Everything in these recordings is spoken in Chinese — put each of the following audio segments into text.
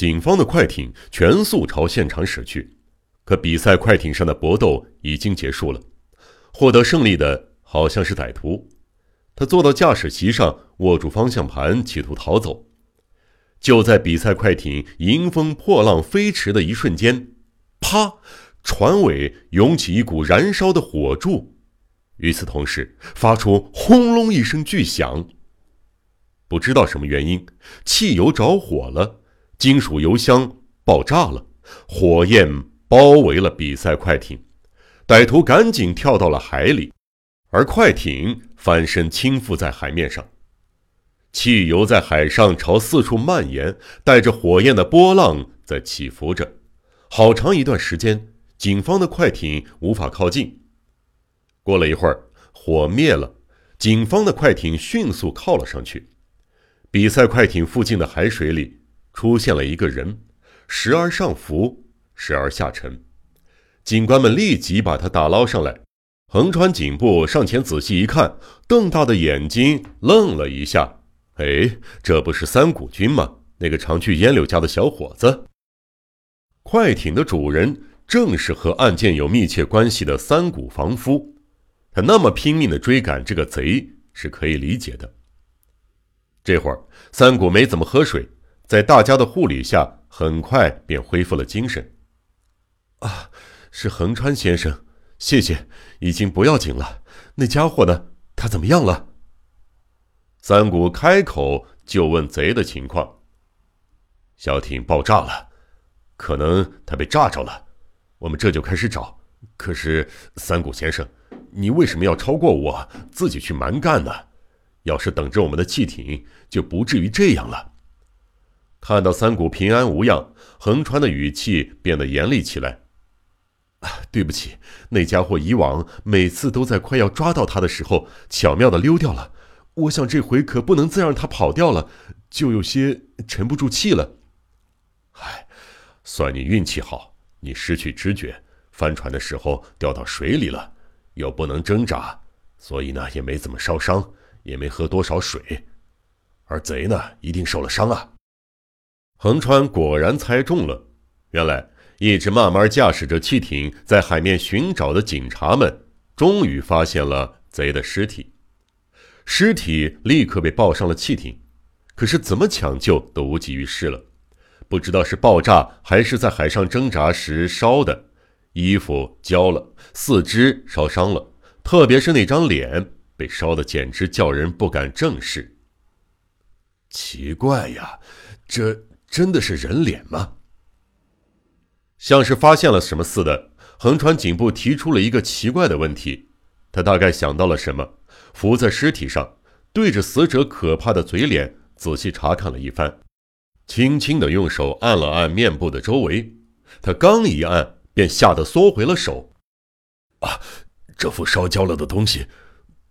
警方的快艇全速朝现场驶去。可比赛快艇上的搏斗已经结束了，获得胜利的好像是歹徒。他坐到驾驶席上，握住方向盘，企图逃走。就在比赛快艇迎风破浪飞驰的一瞬间，啪！船尾涌起一股燃烧的火柱，与此同时，发出轰隆一声巨响。不知道什么原因，汽油着火了，金属油箱爆炸了，火焰包围了比赛快艇。歹徒赶紧跳到了海里，而快艇翻身倾覆在海面上。汽油在海上朝四处蔓延，带着火焰的波浪在起伏着。好长一段时间。警方的快艇无法靠近。过了一会儿，火灭了，警方的快艇迅速靠了上去。比赛快艇附近的海水里出现了一个人，时而上浮，时而下沉。警官们立即把他打捞上来。横川警部上前仔细一看，瞪大的眼睛愣了一下：“哎，这不是三谷君吗？那个常去烟柳家的小伙子。”快艇的主人。正是和案件有密切关系的三谷房夫，他那么拼命的追赶这个贼是可以理解的。这会儿，三谷没怎么喝水，在大家的护理下，很快便恢复了精神。啊，是横川先生，谢谢，已经不要紧了。那家伙呢？他怎么样了？三谷开口就问贼的情况。小艇爆炸了，可能他被炸着了。我们这就开始找，可是三谷先生，你为什么要超过我自己去蛮干呢？要是等着我们的汽艇，就不至于这样了。看到三谷平安无恙，横川的语气变得严厉起来。对不起，那家伙以往每次都在快要抓到他的时候，巧妙的溜掉了。我想这回可不能再让他跑掉了，就有些沉不住气了。唉，算你运气好。你失去知觉，翻船的时候掉到水里了，又不能挣扎，所以呢也没怎么烧伤，也没喝多少水。而贼呢，一定受了伤啊！横川果然猜中了，原来一直慢慢驾驶着汽艇在海面寻找的警察们，终于发现了贼的尸体。尸体立刻被抱上了汽艇，可是怎么抢救都无济于事了。不知道是爆炸还是在海上挣扎时烧的，衣服焦了，四肢烧伤了，特别是那张脸被烧的简直叫人不敢正视。奇怪呀，这真的是人脸吗？像是发现了什么似的，横川警部提出了一个奇怪的问题。他大概想到了什么，伏在尸体上，对着死者可怕的嘴脸仔细查看了一番。轻轻地用手按了按面部的周围，他刚一按，便吓得缩回了手。啊，这副烧焦了的东西，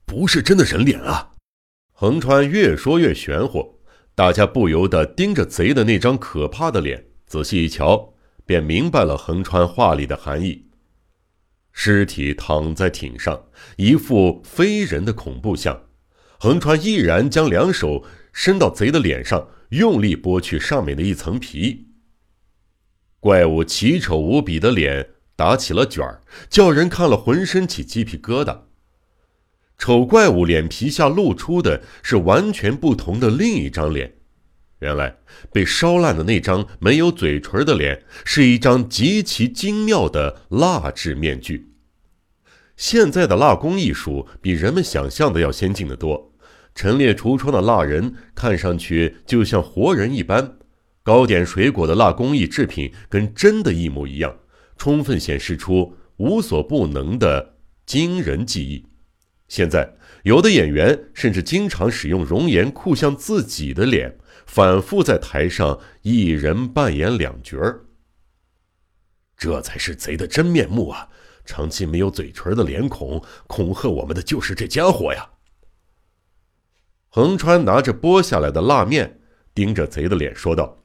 不是真的人脸啊！横川越说越玄乎，大家不由得盯着贼的那张可怕的脸，仔细一瞧，便明白了横川话里的含义。尸体躺在艇上，一副非人的恐怖相。横川毅然将两手伸到贼的脸上。用力剥去上面的一层皮，怪物奇丑无比的脸打起了卷儿，叫人看了浑身起鸡皮疙瘩。丑怪物脸皮下露出的是完全不同的另一张脸，原来被烧烂的那张没有嘴唇的脸是一张极其精妙的蜡制面具。现在的蜡工艺术比人们想象的要先进的多。陈列橱窗的蜡人看上去就像活人一般，糕点水果的蜡工艺制品跟真的一模一样，充分显示出无所不能的惊人技艺。现在，有的演员甚至经常使用容颜酷像自己的脸，反复在台上一人扮演两角儿。这才是贼的真面目啊！长期没有嘴唇的脸孔，恐吓我们的就是这家伙呀！横川拿着剥下来的蜡面，盯着贼的脸说道：“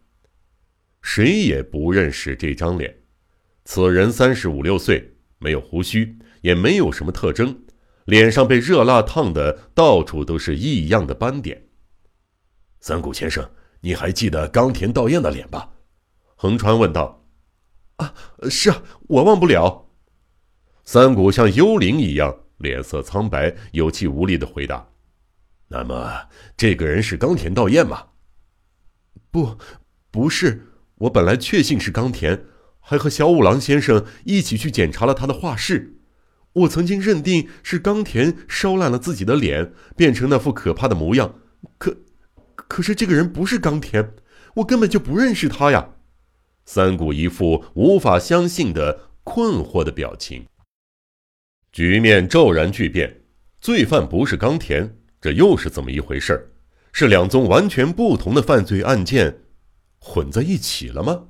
谁也不认识这张脸。此人三十五六岁，没有胡须，也没有什么特征，脸上被热辣烫的到处都是异样的斑点。三谷先生，你还记得冈田道彦的脸吧？横川问道：“啊，是啊，我忘不了。”三谷像幽灵一样，脸色苍白、有气无力的回答：“那么，这个人是冈田道彦吗？”“不，不是。我本来确信是冈田，还和小五郎先生一起去检查了他的画室。我曾经认定是冈田烧烂了自己的脸，变成那副可怕的模样。可，可是这个人不是冈田，我根本就不认识他呀！”三谷一副无法相信的困惑的表情。局面骤然巨变，罪犯不是冈田，这又是怎么一回事是两宗完全不同的犯罪案件混在一起了吗？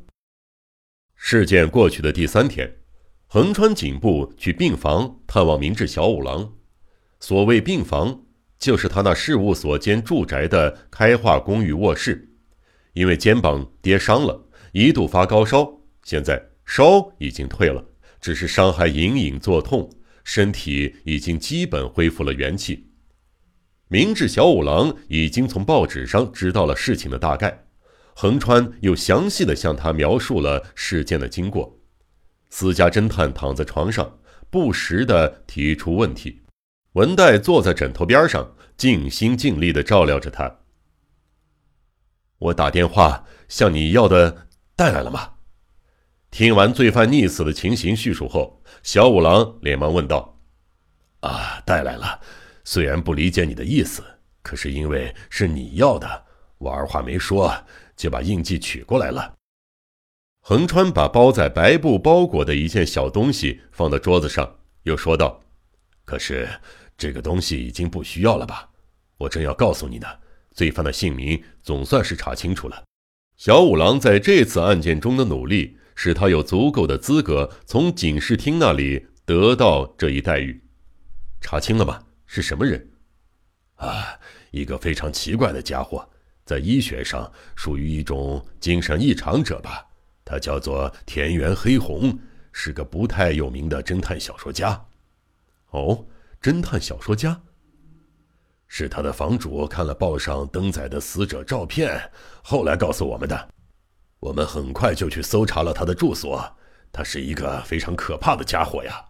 事件过去的第三天，横川警部去病房探望明治小五郎。所谓病房，就是他那事务所兼住宅的开化公寓卧室。因为肩膀跌伤了，一度发高烧，现在烧已经退了，只是伤还隐隐作痛。身体已经基本恢复了元气。明治小五郎已经从报纸上知道了事情的大概，横川又详细的向他描述了事件的经过。私家侦探躺在床上，不时的提出问题。文代坐在枕头边上，尽心尽力的照料着他。我打电话向你要的带来了吗？听完罪犯溺死的情形叙述后。小五郎连忙问道：“啊，带来了。虽然不理解你的意思，可是因为是你要的，我二话没说就把印记取过来了。”横川把包在白布包裹的一件小东西放到桌子上，又说道：“可是这个东西已经不需要了吧？我正要告诉你呢。罪犯的姓名总算是查清楚了。小五郎在这次案件中的努力。”使他有足够的资格从警视厅那里得到这一待遇。查清了吗？是什么人？啊，一个非常奇怪的家伙，在医学上属于一种精神异常者吧。他叫做田园黑红，是个不太有名的侦探小说家。哦，侦探小说家。是他的房主看了报上登载的死者照片，后来告诉我们的。我们很快就去搜查了他的住所，他是一个非常可怕的家伙呀。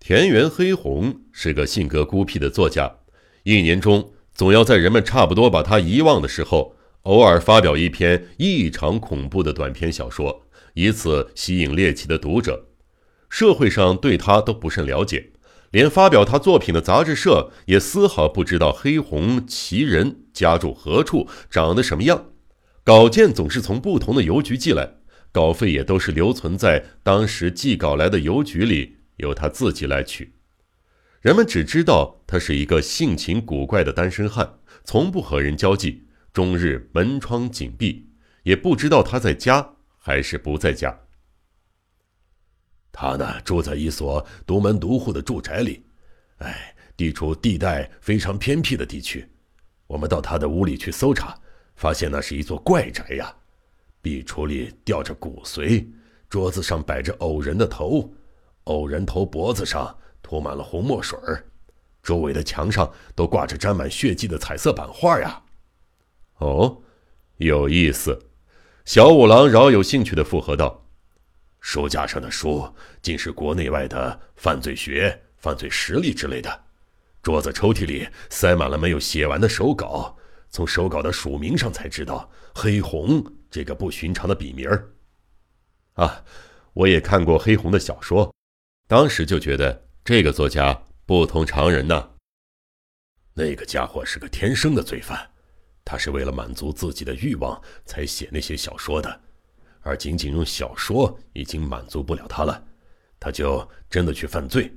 田园黑红是个性格孤僻的作家，一年中总要在人们差不多把他遗忘的时候，偶尔发表一篇异常恐怖的短篇小说，以此吸引猎奇的读者。社会上对他都不甚了解，连发表他作品的杂志社也丝毫不知道黑红其人，家住何处，长得什么样。稿件总是从不同的邮局寄来，稿费也都是留存在当时寄稿来的邮局里，由他自己来取。人们只知道他是一个性情古怪的单身汉，从不和人交际，终日门窗紧闭，也不知道他在家还是不在家。他呢，住在一所独门独户的住宅里，哎，地处地带非常偏僻的地区。我们到他的屋里去搜查。发现那是一座怪宅呀，壁橱里吊着骨髓，桌子上摆着偶人的头，偶人头脖子上涂满了红墨水，周围的墙上都挂着沾满血迹的彩色版画呀。哦，有意思。小五郎饶有兴趣的附和道：“书架上的书竟是国内外的犯罪学、犯罪实例之类的，桌子抽屉里塞满了没有写完的手稿。”从手稿的署名上才知道“黑红”这个不寻常的笔名儿。啊，我也看过黑红的小说，当时就觉得这个作家不同常人呢。那个家伙是个天生的罪犯，他是为了满足自己的欲望才写那些小说的，而仅仅用小说已经满足不了他了，他就真的去犯罪。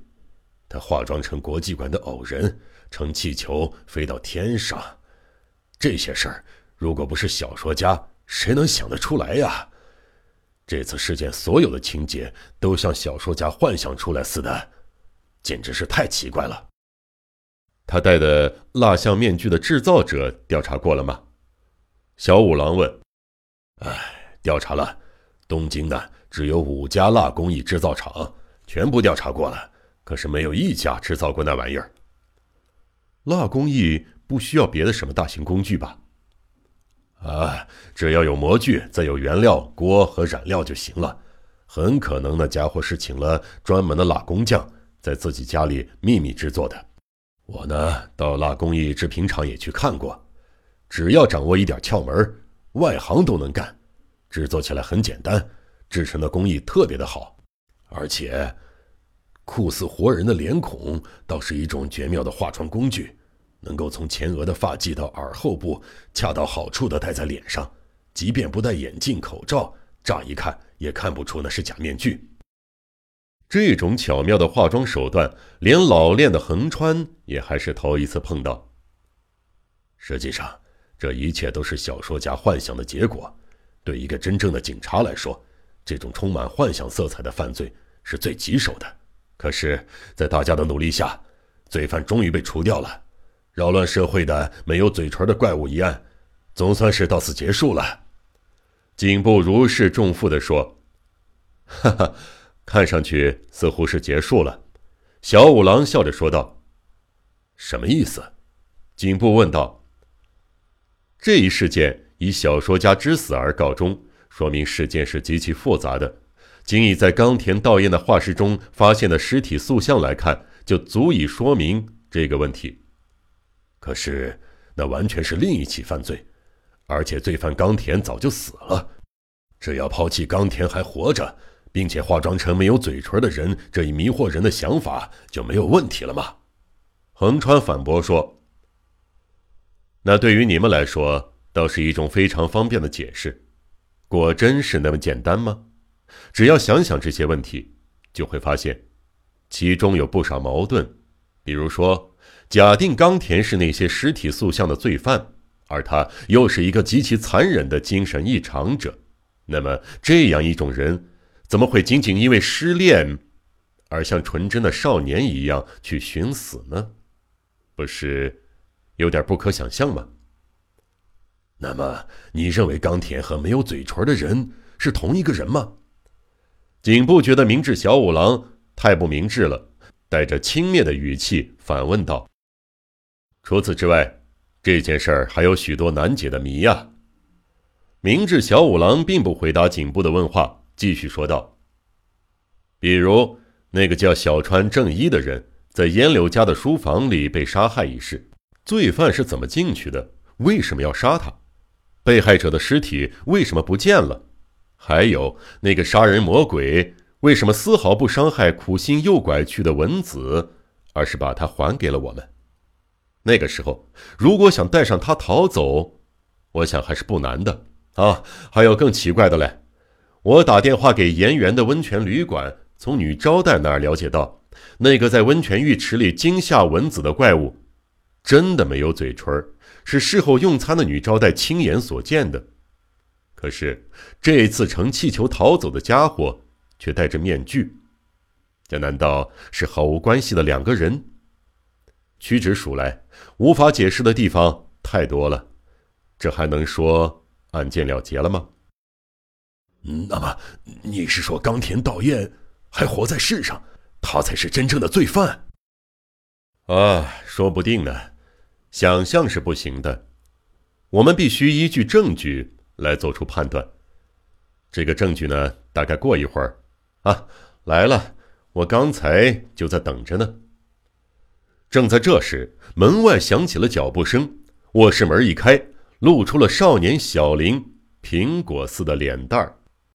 他化妆成国际馆的偶人，乘气球飞到天上。这些事儿，如果不是小说家，谁能想得出来呀？这次事件所有的情节都像小说家幻想出来似的，简直是太奇怪了。他戴的蜡像面具的制造者调查过了吗？小五郎问。哎，调查了，东京的只有五家蜡工艺制造厂，全部调查过了，可是没有一家制造过那玩意儿。蜡工艺。不需要别的什么大型工具吧？啊，只要有模具，再有原料、锅和染料就行了。很可能那家伙是请了专门的蜡工匠，在自己家里秘密制作的。我呢，到蜡工艺制品厂也去看过，只要掌握一点窍门，外行都能干。制作起来很简单，制成的工艺特别的好，而且酷似活人的脸孔，倒是一种绝妙的化妆工具，能够从前额的发髻到耳后部，恰到好处的戴在脸上，即便不戴眼镜、口罩，乍一看。也看不出那是假面具。这种巧妙的化妆手段，连老练的横川也还是头一次碰到。实际上，这一切都是小说家幻想的结果。对一个真正的警察来说，这种充满幻想色彩的犯罪是最棘手的。可是，在大家的努力下，罪犯终于被除掉了。扰乱社会的没有嘴唇的怪物一案，总算是到此结束了。警部如释重负地说：“哈哈，看上去似乎是结束了。”小五郎笑着说道：“什么意思？”警部问道。这一事件以小说家之死而告终，说明事件是极其复杂的。仅以在冈田道彦的画室中发现的尸体塑像来看，就足以说明这个问题。可是，那完全是另一起犯罪。而且罪犯冈田早就死了，只要抛弃冈田还活着，并且化妆成没有嘴唇的人这一迷惑人的想法就没有问题了吗？横川反驳说：“那对于你们来说，倒是一种非常方便的解释。果真是那么简单吗？只要想想这些问题，就会发现，其中有不少矛盾。比如说，假定冈田是那些尸体塑像的罪犯。”而他又是一个极其残忍的精神异常者，那么这样一种人，怎么会仅仅因为失恋，而像纯真的少年一样去寻死呢？不是有点不可想象吗？那么你认为冈田和没有嘴唇的人是同一个人吗？警部觉得明智小五郎太不明智了，带着轻蔑的语气反问道：“除此之外。”这件事儿还有许多难解的谜呀。明智小五郎并不回答警部的问话，继续说道：“比如那个叫小川正一的人，在烟柳家的书房里被杀害一事，罪犯是怎么进去的？为什么要杀他？被害者的尸体为什么不见了？还有那个杀人魔鬼，为什么丝毫不伤害苦心诱拐去的文子，而是把他还给了我们？”那个时候，如果想带上他逃走，我想还是不难的啊。还有更奇怪的嘞，我打电话给岩园的温泉旅馆，从女招待那儿了解到，那个在温泉浴池里惊吓蚊子的怪物，真的没有嘴唇，是事后用餐的女招待亲眼所见的。可是这次乘气球逃走的家伙却戴着面具，这难道是毫无关系的两个人？屈指数来，无法解释的地方太多了，这还能说案件了结了吗？那么你是说冈田道彦还活在世上，他才是真正的罪犯？啊，说不定呢。想象是不行的，我们必须依据证据来做出判断。这个证据呢，大概过一会儿啊来了，我刚才就在等着呢。正在这时，门外响起了脚步声，卧室门一开，露出了少年小林苹果似的脸蛋儿。